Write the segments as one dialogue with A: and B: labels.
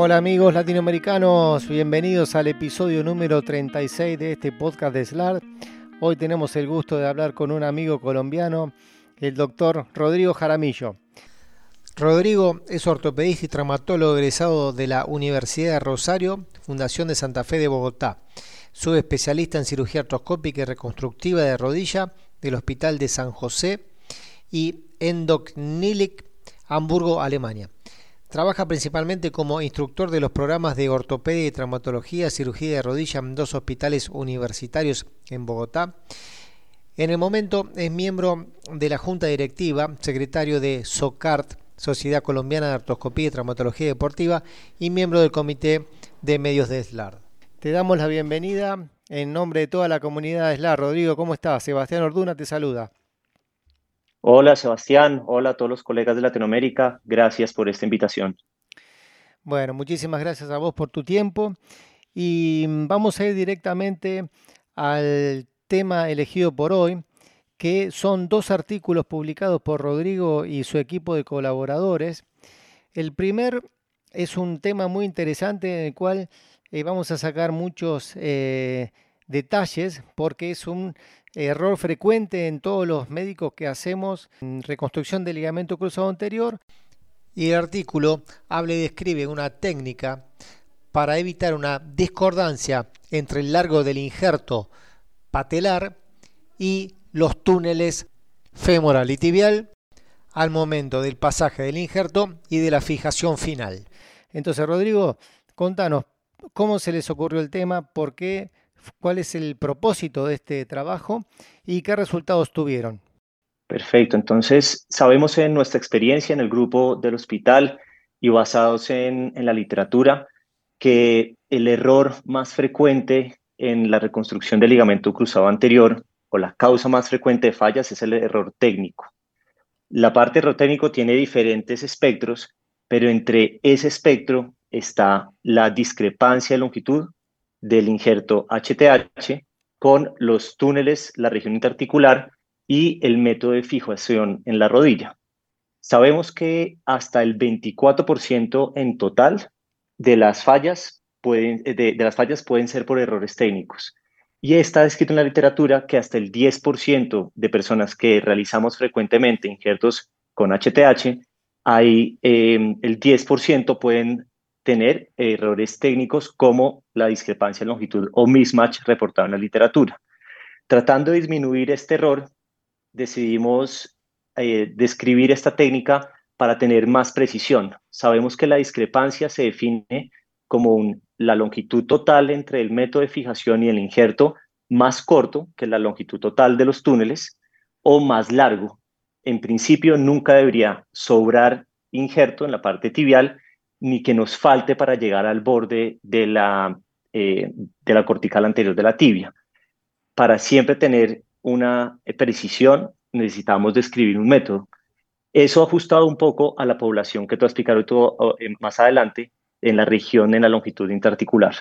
A: Hola amigos latinoamericanos, bienvenidos al episodio número 36 de este podcast de SLAR. Hoy tenemos el gusto de hablar con un amigo colombiano, el doctor Rodrigo Jaramillo. Rodrigo es ortopedista y traumatólogo egresado de la Universidad de Rosario, Fundación de Santa Fe de Bogotá. Subespecialista en cirugía artroscópica y reconstructiva de rodilla del Hospital de San José y Endoknilik, Hamburgo, Alemania. Trabaja principalmente como instructor de los programas de ortopedia y traumatología, cirugía de rodilla en dos hospitales universitarios en Bogotá. En el momento es miembro de la Junta Directiva, secretario de SOCART, Sociedad Colombiana de Artroscopía y Traumatología Deportiva, y miembro del Comité de Medios de SLAR. Te damos la bienvenida en nombre de toda la comunidad de SLAR. Rodrigo, ¿cómo estás? Sebastián Orduna te saluda.
B: Hola Sebastián, hola a todos los colegas de Latinoamérica, gracias por esta invitación.
A: Bueno, muchísimas gracias a vos por tu tiempo y vamos a ir directamente al tema elegido por hoy, que son dos artículos publicados por Rodrigo y su equipo de colaboradores. El primer es un tema muy interesante en el cual eh, vamos a sacar muchos eh, detalles porque es un error frecuente en todos los médicos que hacemos reconstrucción del ligamento cruzado anterior. Y el artículo habla y describe una técnica para evitar una discordancia entre el largo del injerto patelar y los túneles femoral y tibial al momento del pasaje del injerto y de la fijación final. Entonces, Rodrigo, contanos cómo se les ocurrió el tema, por qué cuál es el propósito de este trabajo y qué resultados tuvieron.
B: Perfecto, entonces sabemos en nuestra experiencia en el grupo del hospital y basados en, la literatura que el error más frecuente en la reconstrucción del ligamento cruzado anterior o la causa más frecuente de fallas es el error técnico. La parte error técnico tiene diferentes espectros, pero entre ese espectro está la discrepancia de longitud del injerto HTH con los túneles, la región interarticular y el método de fijación en la rodilla. Sabemos que hasta el 24% en total de las fallas pueden, de, las fallas pueden ser por errores técnicos. Y está escrito en la literatura que hasta el 10% de personas que realizamos frecuentemente injertos con HTH, hay, eh, el 10% pueden tener errores técnicos como la discrepancia de longitud o mismatch reportado en la literatura. Tratando de disminuir este error, decidimos eh, describir esta técnica para tener más precisión. Sabemos que la discrepancia se define como la longitud total entre el método de fijación y el injerto más corto que la longitud total de los túneles o más largo. En principio nunca debería sobrar injerto en la parte tibial ni que nos falte para llegar al borde de la, eh, de la cortical anterior de la tibia. Para siempre tener una precisión necesitamos describir un método. Eso ajustado un poco a la población que explicado tú, eh, más adelante en la región, en la longitud interarticular.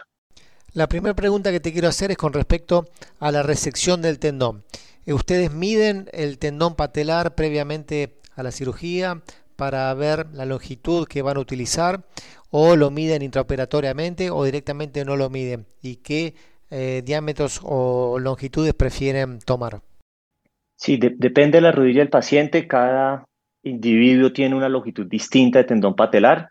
A: La primera pregunta que te quiero hacer es con respecto a la resección del tendón. ¿Ustedes miden el tendón patelar previamente a la cirugía? para ver la longitud que van a utilizar o lo miden intraoperatoriamente o directamente no lo miden y qué eh, diámetros o longitudes prefieren tomar.
B: Sí, depende de la rodilla del paciente, cada individuo tiene una longitud distinta de tendón patelar.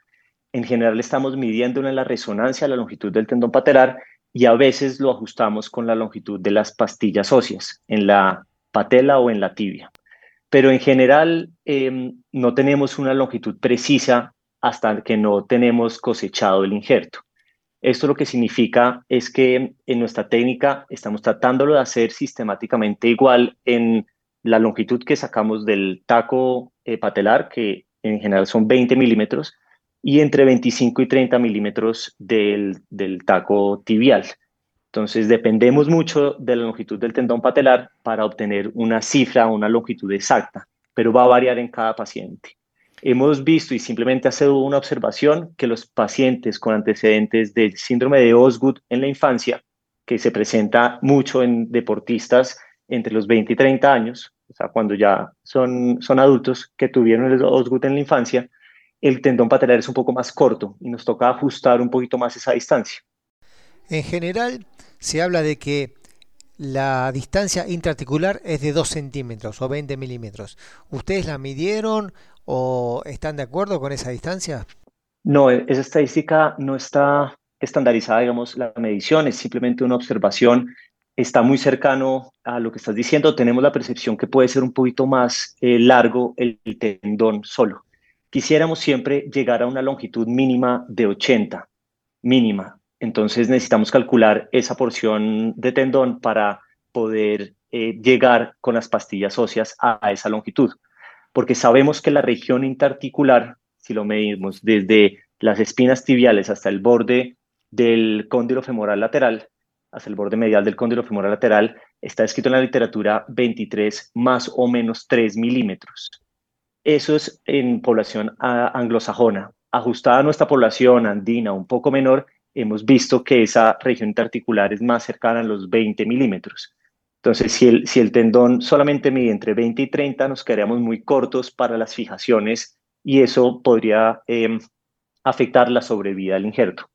B: En general estamos midiendo en la resonancia la longitud del tendón patelar y a veces lo ajustamos con la longitud de las pastillas óseas en la patela o en la tibia pero en general em, no tenemos una longitud precisa hasta que no tenemos cosechado el injerto. Esto lo que significa es que en nuestra técnica estamos tratándolo de hacer sistemáticamente igual en la longitud que sacamos del taco eh, patelar, que en general son 20 milímetros, y entre 25 y 30 milímetros del, del taco tibial. Entonces, dependemos mucho de la longitud del tendón patelar para obtener una cifra, una longitud exacta, pero va a variar en cada paciente. Hemos visto y simplemente hace una observación que los pacientes con antecedentes del síndrome de Osgood en la infancia, que se presenta mucho en deportistas entre los 20 y 30 años, o sea, cuando ya son, son adultos que tuvieron el Osgood en la infancia, el tendón patelar es un poco más corto y nos toca ajustar un poquito más esa distancia.
A: En general, se habla de que la distancia intraarticular es de 2 centímetros o 20 milímetros. ¿Ustedes la midieron o están de acuerdo con esa distancia?
B: No, e-, esa estadística no está estandarizada, digamos, la medición es simplemente una observación. Está muy cercano a lo que estás diciendo. Tenemos la percepción que puede ser un poquito más eh, largo el, tendón solo. Quisiéramos siempre llegar a una longitud mínima de 80, mínima. Entonces necesitamos calcular esa porción de tendón para poder eh, llegar con las pastillas óseas a, esa longitud. Porque sabemos que la región interarticular, si lo medimos desde las espinas tibiales hasta el borde del cóndilo femoral lateral, hasta el borde medial del cóndilo femoral lateral, está escrito en la literatura 23 más o menos 3 milímetros. Eso es en población anglosajona. Ajustada a nuestra población andina un poco menor, hemos visto que esa región interarticular es más cercana a los 20 milímetros. Entonces, si el, si el tendón solamente mide entre 20 y 30, nos quedaríamos muy cortos para las fijaciones y eso podría em, afectar la sobrevida del injerto.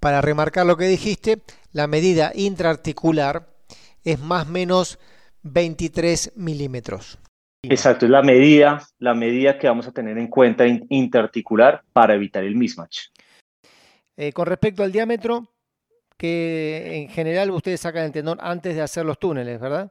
A: Para remarcar lo que dijiste, la medida intraarticular es más o menos 23 milímetros.
B: Exacto, es la medida, la medida que vamos a tener en cuenta interarticular para evitar el mismatch.
A: Eh, con respecto al diámetro, que en general ustedes sacan el tendón antes de hacer los túneles, ¿verdad?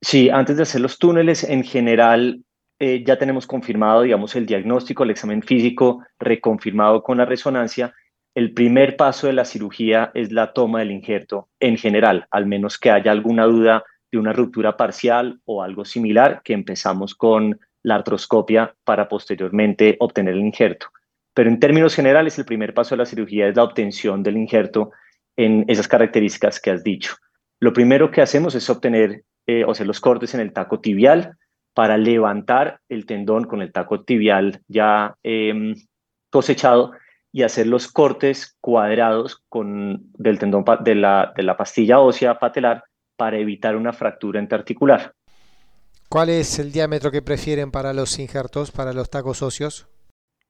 B: Sí, antes de hacer los túneles, en general eh, ya tenemos confirmado, digamos, el diagnóstico, el examen físico reconfirmado con la resonancia. El primer paso de la cirugía es la toma del injerto en general, al menos que haya alguna duda de una ruptura parcial o algo similar, que empezamos con la artroscopia para posteriormente obtener el injerto. Pero en términos generales, el primer paso de la cirugía es la obtención del injerto en esas características que has dicho. Lo primero que hacemos es obtener eh, o hacer los cortes en el taco tibial para levantar el tendón con el taco tibial ya em, cosechado y hacer los cortes cuadrados con, del tendón de la, de la pastilla ósea patelar para evitar una fractura interarticular.
A: ¿Cuál es el diámetro que prefieren para los injertos, para los tacos óseos?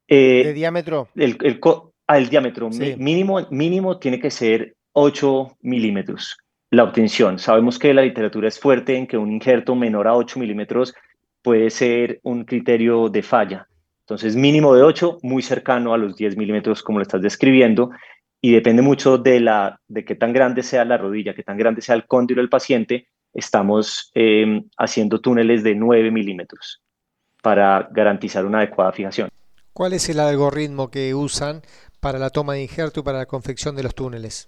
B: Eh,
A: ¿De diámetro?
B: El, el, ah, diámetro mínimo, mínimo tiene que ser 8 milímetros la obtención. Sabemos que la literatura es fuerte en que un injerto menor a 8 milímetros puede ser un criterio de falla. Entonces, mínimo de 8, muy cercano a los 10 milímetros, como lo estás describiendo, y depende mucho de, la, de qué tan grande sea la rodilla, qué tan grande sea el cóndilo del paciente. Estamos em, haciendo túneles de 9 milímetros para garantizar una adecuada fijación.
A: ¿Cuál es el algoritmo que usan para la toma de injerto y para la confección de los túneles?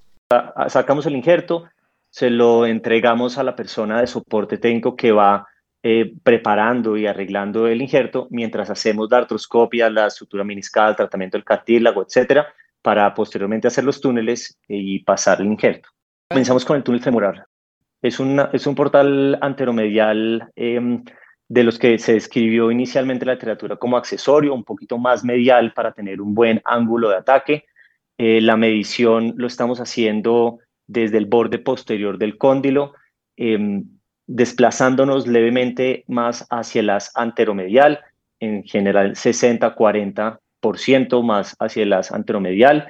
B: Sacamos el injerto, se lo entregamos a la persona de soporte técnico que va eh, preparando y arreglando el injerto mientras hacemos la artroscopia, la sutura meniscal, tratamiento del cartílago, etcétera, para posteriormente hacer los túneles y pasar el injerto. Comenzamos con el túnel femoral. Es, una, es un portal anteromedial eh, de los que se describió inicialmente la literatura como accesorio, un poquito más medial para tener un buen ángulo de ataque. Eh, la medición lo estamos haciendo desde el borde posterior del cóndilo, em, desplazándonos levemente más hacia las anteromedial, en general 60-40% más hacia las anteromedial.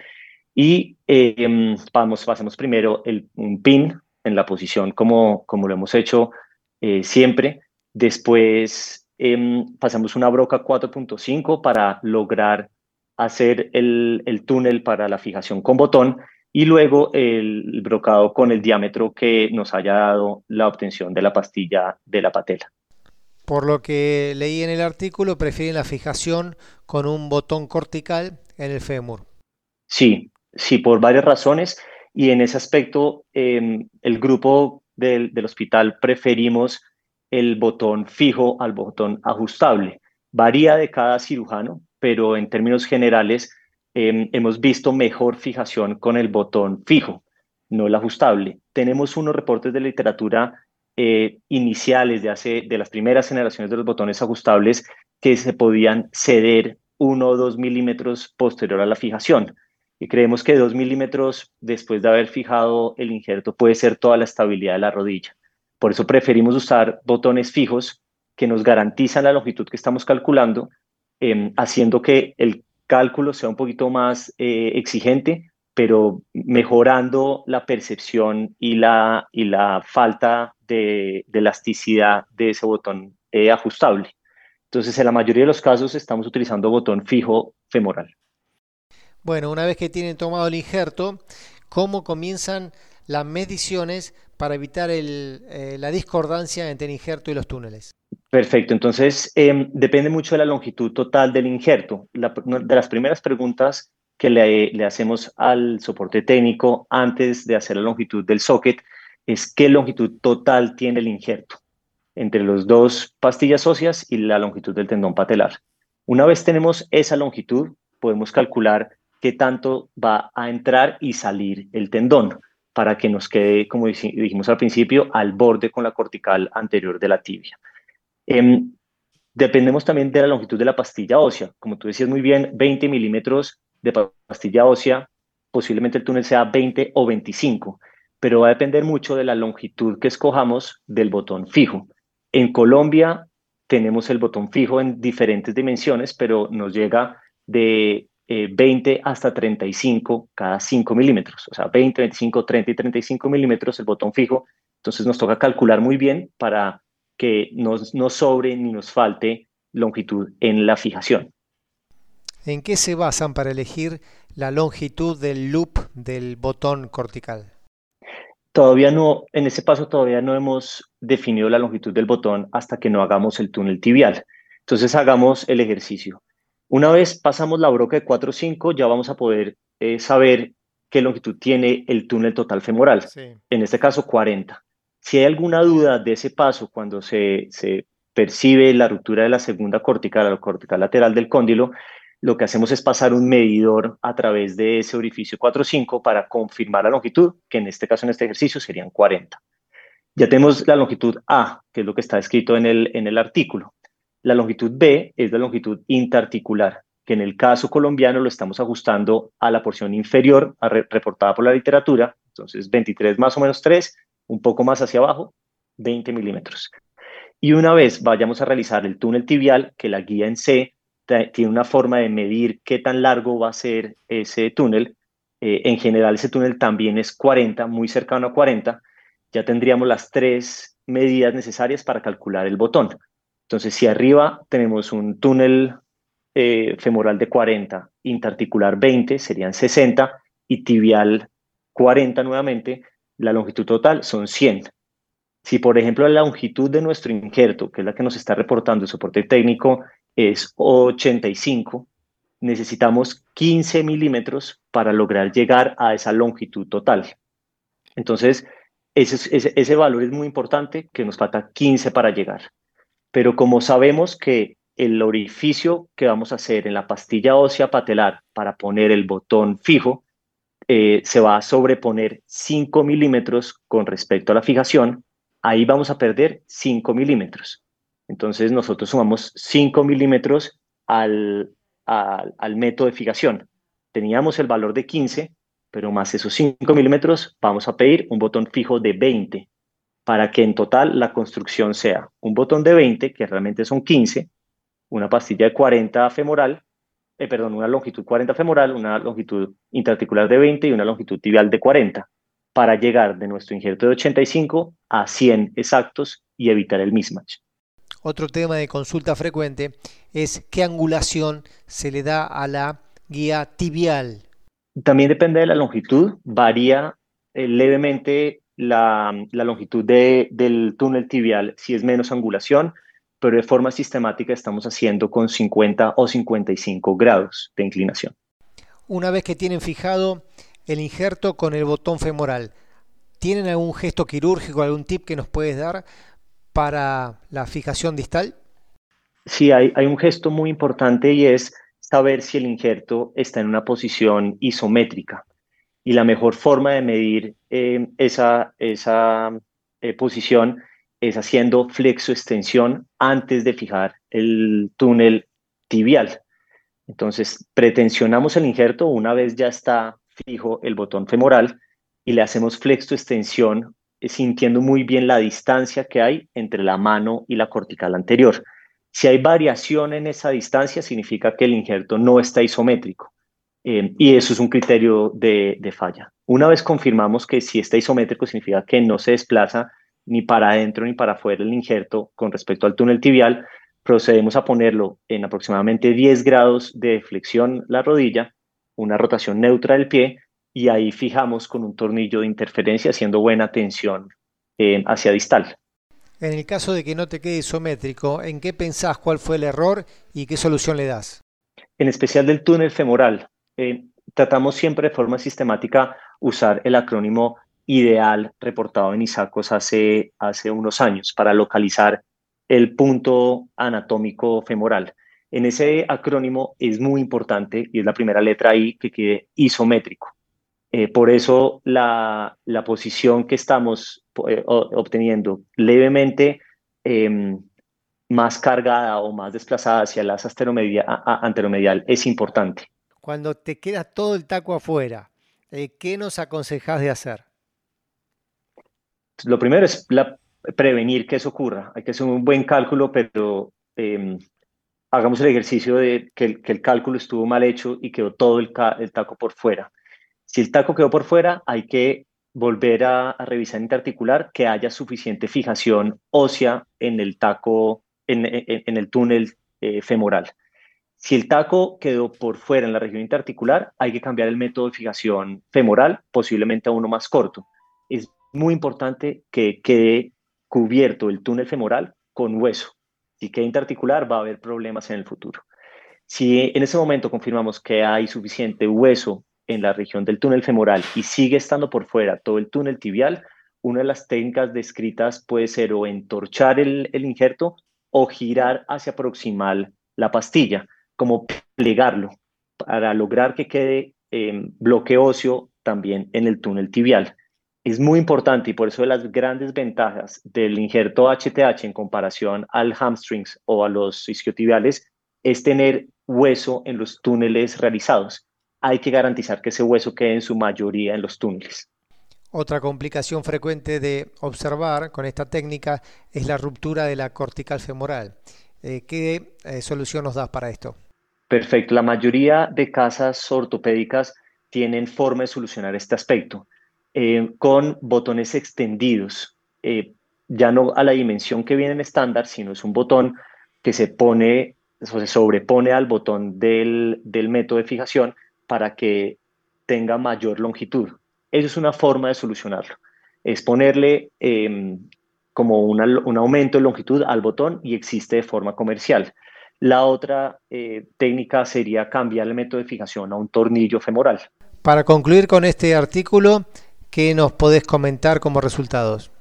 B: Y eh, vamos, pasamos primero el, un pin en la posición como, como lo hemos hecho eh, siempre Después em, pasamos una broca 4.5 para lograr hacer el, túnel para la fijación con botón y luego el brocado con el diámetro que nos haya dado la obtención de la pastilla de la patela.
A: Por lo que leí en el artículo, prefieren la fijación con un botón cortical en el fémur.
B: Sí, sí, por varias razones. Y en ese aspecto, em, el grupo del, del hospital preferimos el botón fijo al botón ajustable. Varía de cada cirujano, pero en términos generales em, hemos visto mejor fijación con el botón fijo, no el ajustable. Tenemos unos reportes de literatura eh, iniciales de, hace, de las primeras generaciones de los botones ajustables que se podían ceder uno o dos milímetros posterior a la fijación. Y creemos que dos milímetros después de haber fijado el injerto puede ser toda la estabilidad de la rodilla. Por eso preferimos usar botones fijos que nos garantizan la longitud que estamos calculando em, haciendo que el cálculo sea un poquito más eh, exigente, pero mejorando la percepción y la, y la falta de, elasticidad de ese botón eh, ajustable. Entonces, en la mayoría de los casos estamos utilizando botón fijo femoral.
A: Bueno, una vez que tienen tomado el injerto, ¿cómo comienzan las mediciones para evitar eh, la discordancia entre el injerto y los túneles?
B: Perfecto, entonces em, depende mucho de la longitud total del injerto. de las primeras preguntas que le, le, hacemos al soporte técnico antes de hacer la longitud del socket es qué longitud total tiene el injerto entre los dos pastillas óseas y la longitud del tendón patelar. Una vez tenemos esa longitud, podemos calcular qué tanto va a entrar y salir el tendón para que nos quede, como dijimos al principio, al borde con la cortical anterior de la tibia. Em, dependemos también de la longitud de la pastilla ósea. Como tú decías muy bien, 20 milímetros de pastilla ósea, posiblemente el túnel sea 20 o 25, pero va a depender mucho de la longitud que escojamos del botón fijo. En Colombia tenemos el botón fijo en diferentes dimensiones, pero nos llega de 20 eh, hasta 35 cada 5 milímetros, o sea, 20, 25, 30 y 35 milímetros el botón fijo. Entonces nos toca calcular muy bien para que no nos sobre ni nos falte longitud en la fijación.
A: ¿En qué se basan para elegir la longitud del loop del botón cortical?
B: Todavía no, en ese paso todavía no hemos definido la longitud del botón hasta que no hagamos el túnel tibial. Entonces hagamos el ejercicio. Una vez pasamos la broca de 4 o 5, ya vamos a poder eh, saber qué longitud tiene el túnel total femoral. En este caso, 40. Si hay alguna duda de ese paso cuando se, se percibe la ruptura de la segunda cortical, la cortical lateral del cóndilo, lo que hacemos es pasar un medidor a través de ese orificio 4-5 para confirmar la longitud, que en este caso, en este ejercicio, serían 40. Ya tenemos la longitud A, que es lo que está escrito en el, en el artículo. La longitud B es la longitud interarticular, que en el caso colombiano lo estamos ajustando a la porción inferior reportada por la literatura, entonces 23 más o menos 3, un poco más hacia abajo, 20 milímetros. Y una vez vayamos a realizar el túnel tibial, que la guía en C tiene una forma de medir qué tan largo va a ser ese túnel, eh, en general ese túnel también es 40, muy cercano a 40, ya tendríamos las tres medidas necesarias para calcular el botón. Entonces, si arriba tenemos un túnel eh, femoral de 40, interarticular 20, serían 60, y tibial 40 nuevamente, la longitud total son 100. Si, por ejemplo, la longitud de nuestro injerto, que es la que nos está reportando el soporte técnico, es 85, necesitamos 15 milímetros para lograr llegar a esa longitud total. Entonces, ese, ese valor es muy importante, que nos falta 15 para llegar. Pero como sabemos que el orificio que vamos a hacer en la pastilla ósea patelar para poner el botón fijo eh, se va a sobreponer 5 milímetros con respecto a la fijación, ahí vamos a perder 5 milímetros. Entonces nosotros sumamos 5 milímetros al, al, método de fijación. Teníamos el valor de 15, pero más esos 5 milímetros vamos a pedir un botón fijo de 20 para que en total la construcción sea un botón de 20, que realmente son 15, una pastilla de 40 femoral, eh, perdón, una longitud 40 femoral, una longitud interarticular de 20 y una longitud tibial de 40, para llegar de nuestro injerto de 85 a 100 exactos y evitar el mismatch.
A: Otro tema de consulta frecuente es qué angulación se le da a la guía tibial.
B: También depende de la longitud, varía eh, levemente la, longitud del túnel tibial si es menos angulación, pero de forma sistemática estamos haciendo con 50 o 55 grados de inclinación.
A: Una vez que tienen fijado el injerto con el botón femoral, ¿tienen algún gesto quirúrgico, algún tip que nos puedes dar para la fijación distal?
B: Sí, hay, hay un gesto muy importante y es saber si el injerto está en una posición isométrica y la mejor forma de medir eh, esa, esa eh, posición es haciendo flexo-extensión antes de fijar el túnel tibial. Entonces, pretensionamos el injerto una vez ya está fijo el botón femoral y le hacemos flexo-extensión eh, sintiendo muy bien la distancia que hay entre la mano y la cortical anterior. Si hay variación en esa distancia, significa que el injerto no está isométrico. Eh, y eso es un criterio de, de, falla. Una vez confirmamos que si está isométrico, significa que no se desplaza ni para adentro ni para afuera el injerto con respecto al túnel tibial, procedemos a ponerlo en aproximadamente 10 grados de flexión la rodilla, una rotación neutra del pie, y ahí fijamos con un tornillo de interferencia haciendo buena tensión eh, hacia distal.
A: En el caso de que no te quede isométrico, ¿en qué pensás cuál fue el error y qué solución le das?
B: En especial del túnel femoral. Eh, tratamos siempre de forma sistemática usar el acrónimo ideal reportado en ISACOS hace, hace unos años para localizar el punto anatómico femoral. En ese acrónimo es muy importante y es la primera letra ahí que quede isométrico. Eh, por eso la, la, posición que estamos eh, obteniendo levemente em, más cargada o más desplazada hacia asa anteromedial es importante.
A: Cuando te queda todo el taco afuera, eh, ¿qué nos aconsejas de hacer?
B: Lo primero es prevenir que eso ocurra. Hay que hacer un buen cálculo, pero em, hagamos el ejercicio de que el, que el, cálculo estuvo mal hecho y quedó todo el, el, taco por fuera. Si el taco quedó por fuera, hay que volver a, revisar interarticular que haya suficiente fijación ósea en el taco, en, en, el túnel eh, femoral. Si el taco quedó por fuera en la región interarticular, hay que cambiar el método de fijación femoral, posiblemente a uno más corto. Es muy importante que quede cubierto el túnel femoral con hueso. Si queda interarticular, va a haber problemas en el futuro. Si en ese momento confirmamos que hay suficiente hueso en la región del túnel femoral y sigue estando por fuera todo el túnel tibial, una de las técnicas descritas puede ser o entorchar el, injerto o girar hacia proximal la pastilla, como plegarlo, para lograr que quede eh, bloque óseo también en el túnel tibial es muy importante y por eso de las grandes ventajas del injerto HTH en comparación al hamstrings o a los isquiotibiales es tener hueso en los túneles realizados. Hay que garantizar que ese hueso quede en su mayoría en los túneles.
A: Otra complicación frecuente de observar con esta técnica es la ruptura de la cortical femoral. Eh, ¿Qué eh, solución nos das para esto?
B: Perfecto. La mayoría de casas ortopédicas tienen forma de solucionar este aspecto eh, con botones extendidos, eh, ya no a la dimensión que viene en estándar, sino es un botón que se pone o se sobrepone al botón del, método de fijación para que tenga mayor longitud. Eso es una forma de solucionarlo. Es ponerle em, como un aumento de longitud al botón y existe de forma comercial. La otra eh, técnica sería cambiar el método de fijación a un tornillo femoral.
A: Para concluir con este artículo, ¿Qué nos podés comentar como resultados?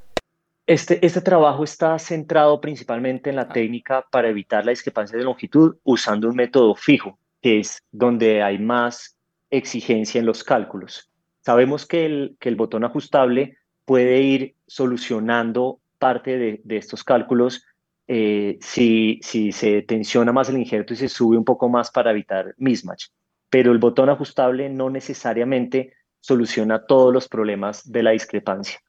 B: Este, este trabajo está centrado principalmente en la técnica para evitar la discrepancia de longitud usando un método fijo, que es donde hay más exigencia en los cálculos. Sabemos que el, que el botón ajustable puede ir solucionando parte de, de estos cálculos eh, si, si se tensiona más el injerto y se sube un poco más para evitar mismatch. Pero el botón ajustable no necesariamente soluciona todos los problemas de la discrepancia.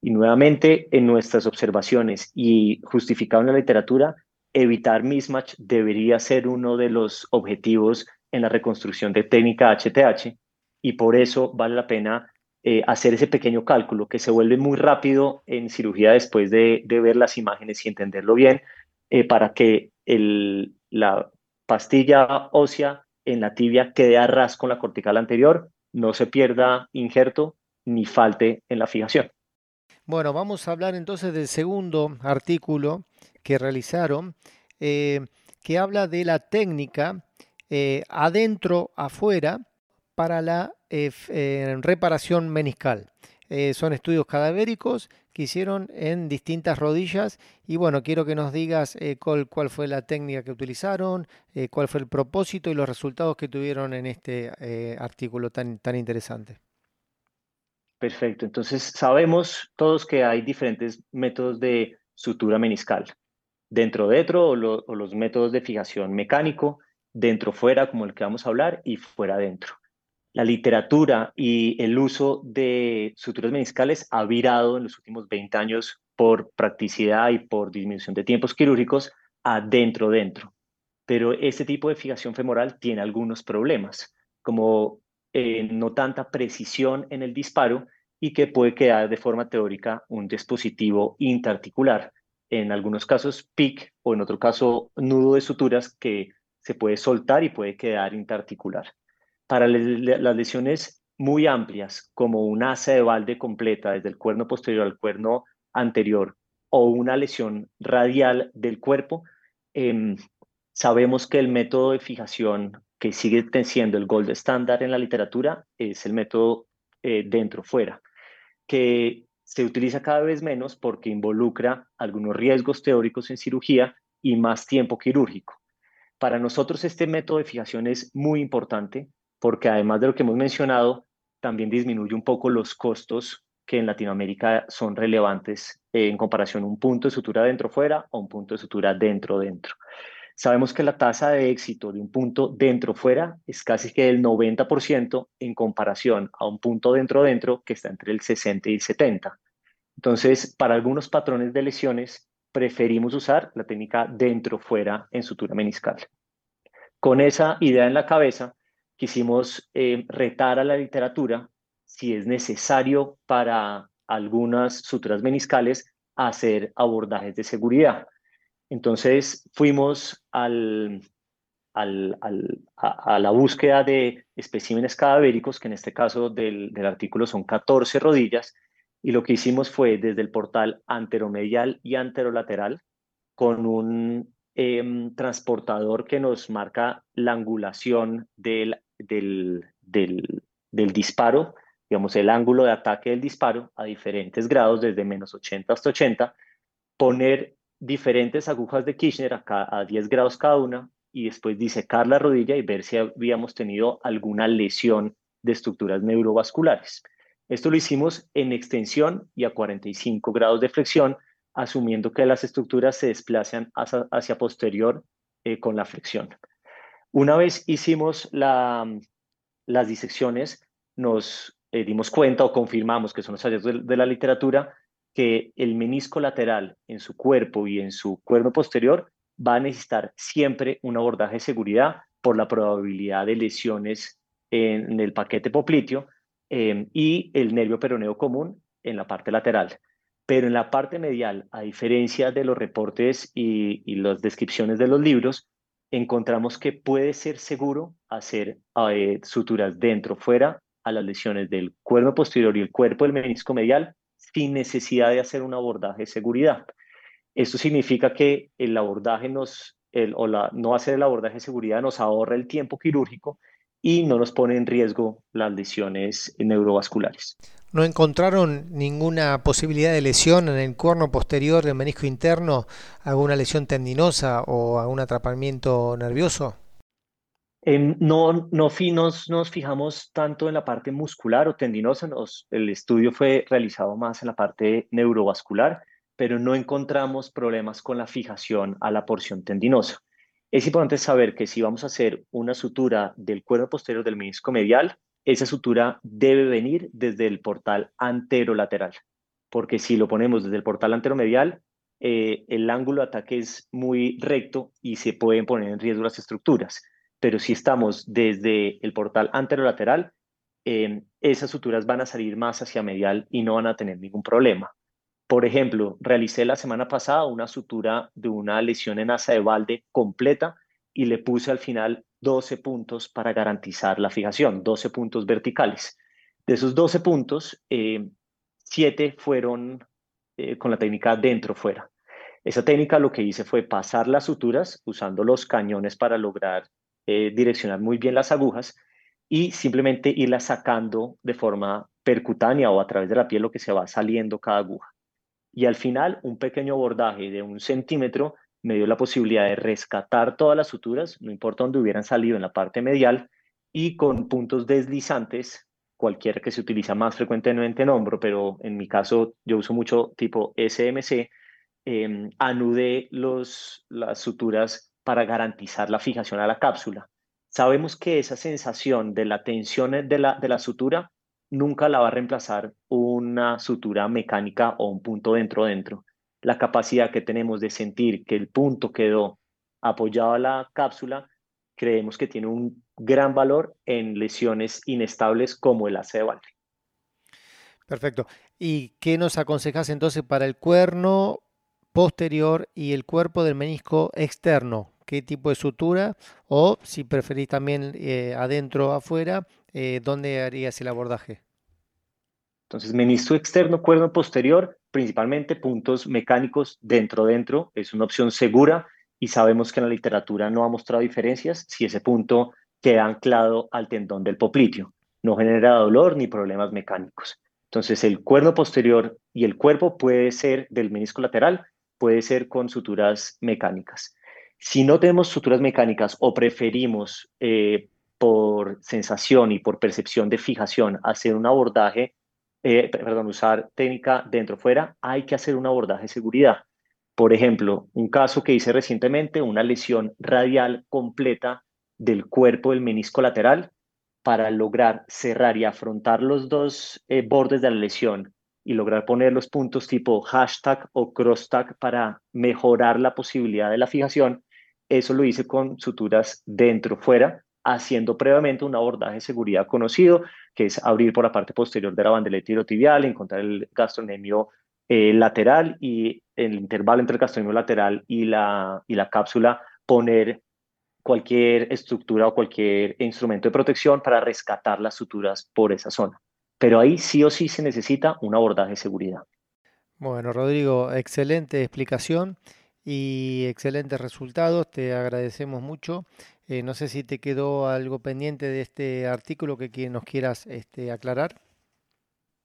B: Y nuevamente, en nuestras observaciones y justificado en la literatura, evitar mismatch debería ser uno de los objetivos en la reconstrucción de técnica HTH y por eso vale la pena eh, hacer ese pequeño cálculo que se vuelve muy rápido en cirugía después de, ver las imágenes y entenderlo bien eh, para que la pastilla ósea en la tibia quede a ras con la cortical anterior no se pierda injerto ni falte en la fijación.
A: Bueno, vamos a hablar entonces del segundo artículo que realizaron, eh, que habla de la técnica adentro, afuera, para la eh, reparación meniscal. son estudios cadavéricos que hicieron en distintas rodillas. Y bueno, quiero que nos digas eh, cuál, fue la técnica que utilizaron, eh, cuál fue el propósito y los resultados que tuvieron en este eh, artículo tan, tan interesante.
B: Perfecto, entonces sabemos todos que hay diferentes métodos de sutura meniscal. Dentro dentro o, o los métodos de fijación mecánico, dentro fuera como el que vamos a hablar y fuera dentro la literatura y el uso de suturas meniscales ha virado en los últimos 20 años por practicidad y por disminución de tiempos quirúrgicos adentro dentro. Pero este tipo de fijación femoral tiene algunos problemas, como eh, no tanta precisión en el disparo y que puede quedar de forma teórica un dispositivo interarticular. En algunos casos PIC o en otro caso nudo de suturas que se puede soltar y puede quedar interarticular. Para las lesiones muy amplias, como un asa de balde completa desde el cuerno posterior al cuerno anterior o una lesión radial del cuerpo, em, sabemos que el método de fijación que sigue siendo el gold estándar en la literatura es el método eh, dentro-fuera, que se utiliza cada vez menos porque involucra algunos riesgos teóricos en cirugía y más tiempo quirúrgico. Para nosotros este método de fijación es muy importante porque además de lo que hemos mencionado, también disminuye un poco los costos que en Latinoamérica son relevantes en comparación a un punto de sutura dentro-fuera o un punto de sutura dentro-dentro. Sabemos que la tasa de éxito de un punto dentro-fuera es casi que del 90% en comparación a un punto dentro-dentro que está entre el 60 y el 70. Entonces, para algunos patrones de lesiones, preferimos usar la técnica dentro-fuera en sutura meniscal. Con esa idea en la cabeza, quisimos eh, retar a la literatura si es necesario para algunas suturas meniscales hacer abordajes de seguridad. Entonces fuimos al, al, a, la búsqueda de especímenes cadavéricos, que en este caso del, del, artículo son 14 rodillas, y lo que hicimos fue desde el portal anteromedial y anterolateral, con un em, transportador que nos marca la angulación del, del, del, disparo, digamos, el ángulo de ataque del disparo a diferentes grados, desde menos 80 hasta 80, poner diferentes agujas de Kirchner a, a 10 grados cada una y después disecar la rodilla y ver si habíamos tenido alguna lesión de estructuras neurovasculares. Esto lo hicimos en extensión y a 45 grados de flexión, asumiendo que las estructuras se desplazan hacia, posterior eh, con la flexión. Una vez hicimos la, las disecciones, nos eh, dimos cuenta o confirmamos que son los hallazgos de la literatura que el menisco lateral en su cuerpo y en su cuerno posterior va a necesitar siempre un abordaje de seguridad por la probabilidad de lesiones en, el paquete popliteo em, y el nervio peroneo común en la parte lateral. Pero en la parte medial, a diferencia de los reportes y, las descripciones de los libros, encontramos que puede ser seguro hacer eh, suturas dentro, fuera, a las lesiones del cuerno posterior y el cuerpo del menisco medial sin necesidad de hacer un abordaje de seguridad. Esto significa que el abordaje nos, o la, no hacer el abordaje de seguridad nos ahorra el tiempo quirúrgico y no nos pone en riesgo las lesiones neurovasculares.
A: ¿No encontraron ninguna posibilidad de lesión en el cuerno posterior del menisco interno, alguna lesión tendinosa o algún atrapamiento nervioso?
B: no, no nos, nos, fijamos tanto en la parte muscular o tendinosa, el estudio fue realizado más en la parte neurovascular, pero no encontramos problemas con la fijación a la porción tendinosa. Es importante saber que si vamos a hacer una sutura del cuerno posterior del menisco medial, esa sutura debe venir desde el portal anterolateral, porque si lo ponemos desde el portal anteromedial, eh, el ángulo de ataque es muy recto y se pueden poner en riesgo las estructuras pero si estamos desde el portal anterolateral, eh, esas suturas van a salir más hacia medial y no van a tener ningún problema. Por ejemplo, realicé la semana pasada una sutura de una lesión en asa de balde completa y le puse al final 12 puntos para garantizar la fijación, 12 puntos verticales. De esos 12 puntos, eh, 7 fueron eh, con la técnica dentro-fuera. Esa técnica lo que hice fue pasar las suturas usando los cañones para lograr eh, direccionar muy bien las agujas y simplemente irlas sacando de forma percutánea o a través de la piel lo que se va saliendo cada aguja. Y al final, un pequeño abordaje de un centímetro me dio la posibilidad de rescatar todas las suturas, no importa dónde hubieran salido en la parte medial, y con puntos deslizantes, cualquiera que se utiliza más frecuentemente en hombro, pero en mi caso yo uso mucho tipo SMC, eh, anudé los, las suturas para garantizar la fijación a la cápsula. Sabemos que esa sensación de la tensión de la, de la sutura nunca la va a reemplazar una sutura mecánica o un punto dentro dentro. La capacidad que tenemos de sentir que el punto quedó apoyado a la cápsula, creemos que tiene un gran valor en lesiones inestables como el AC de
A: Perfecto. ¿Y qué nos aconsejas entonces para el cuerno posterior y el cuerpo del menisco externo? ¿Qué tipo de sutura? O si preferís también eh, adentro o afuera, eh, ¿dónde harías el abordaje?
B: Entonces, menisco externo, cuerno posterior, principalmente puntos mecánicos dentro-dentro, es una opción segura y sabemos que en la literatura no ha mostrado diferencias si ese punto queda anclado al tendón del popliteo. No genera dolor ni problemas mecánicos. Entonces, el cuerno posterior y el cuerpo puede ser del menisco lateral, puede ser con suturas mecánicas. Si no tenemos suturas mecánicas o preferimos eh, por sensación y por percepción de fijación hacer un abordaje, eh, perdón, usar técnica dentro-fuera, hay que hacer un abordaje de seguridad. Por ejemplo, un caso que hice recientemente, una lesión radial completa del cuerpo del menisco lateral para lograr cerrar y afrontar los dos eh, bordes de la lesión y lograr poner los puntos tipo hashtag o crosstag para mejorar la posibilidad de la fijación. Eso lo hice con suturas dentro-fuera, haciendo previamente un abordaje de seguridad conocido, que es abrir por la parte posterior de la bandeleta tirotibial, encontrar el gastronemio eh, lateral y el intervalo entre el gastronemio lateral y la, y la cápsula, poner cualquier estructura o cualquier instrumento de protección para rescatar las suturas por esa zona. Pero ahí sí o sí se necesita un abordaje de seguridad.
A: Bueno, Rodrigo, excelente explicación y excelentes resultados. Te agradecemos mucho. Eh, no sé si te quedó algo pendiente de este artículo que nos quieras este, aclarar.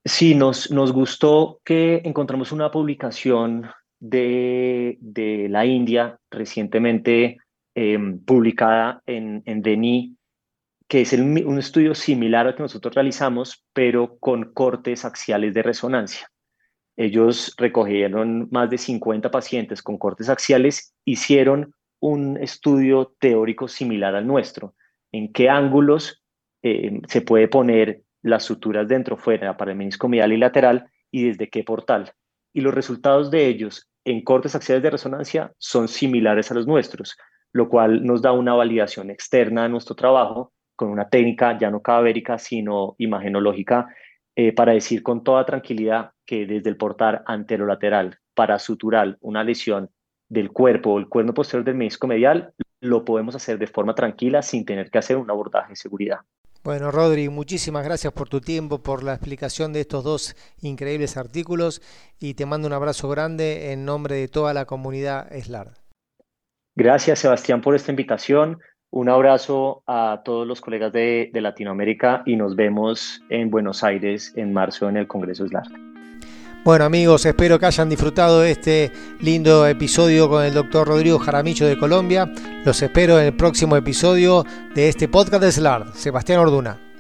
B: Sí, nos, gustó que encontramos una publicación de, de la India recientemente Em, publicada en, en DENI, que es un estudio similar al que nosotros realizamos, pero con cortes axiales de resonancia. Ellos recogieron más de 50 pacientes con cortes axiales, hicieron un estudio teórico similar al nuestro, en qué ángulos em, se puede poner las suturas dentro fuera para el menisco medial y lateral y desde qué portal. Y los resultados de ellos en cortes axiales de resonancia son similares a los nuestros lo cual nos da una validación externa de nuestro trabajo con una técnica ya no cadavérica, sino imagenológica, eh, para decir con toda tranquilidad que desde el portal anterolateral para suturar una lesión del cuerpo o el cuerno posterior del menisco medial, lo podemos hacer de forma tranquila sin tener que hacer un abordaje de seguridad.
A: Bueno, Rodri, muchísimas gracias por tu tiempo, por la explicación de estos dos increíbles artículos y te mando un abrazo grande en nombre de toda la comunidad SLARD.
B: Gracias, Sebastián, por esta invitación. Un abrazo a todos los colegas de, Latinoamérica y nos vemos en Buenos Aires en marzo en el Congreso SLAR.
A: Bueno amigos, espero que hayan disfrutado de este lindo episodio con el doctor Rodrigo Jaramillo de Colombia. Los espero en el próximo episodio de este podcast de SLAR. Sebastián Orduna.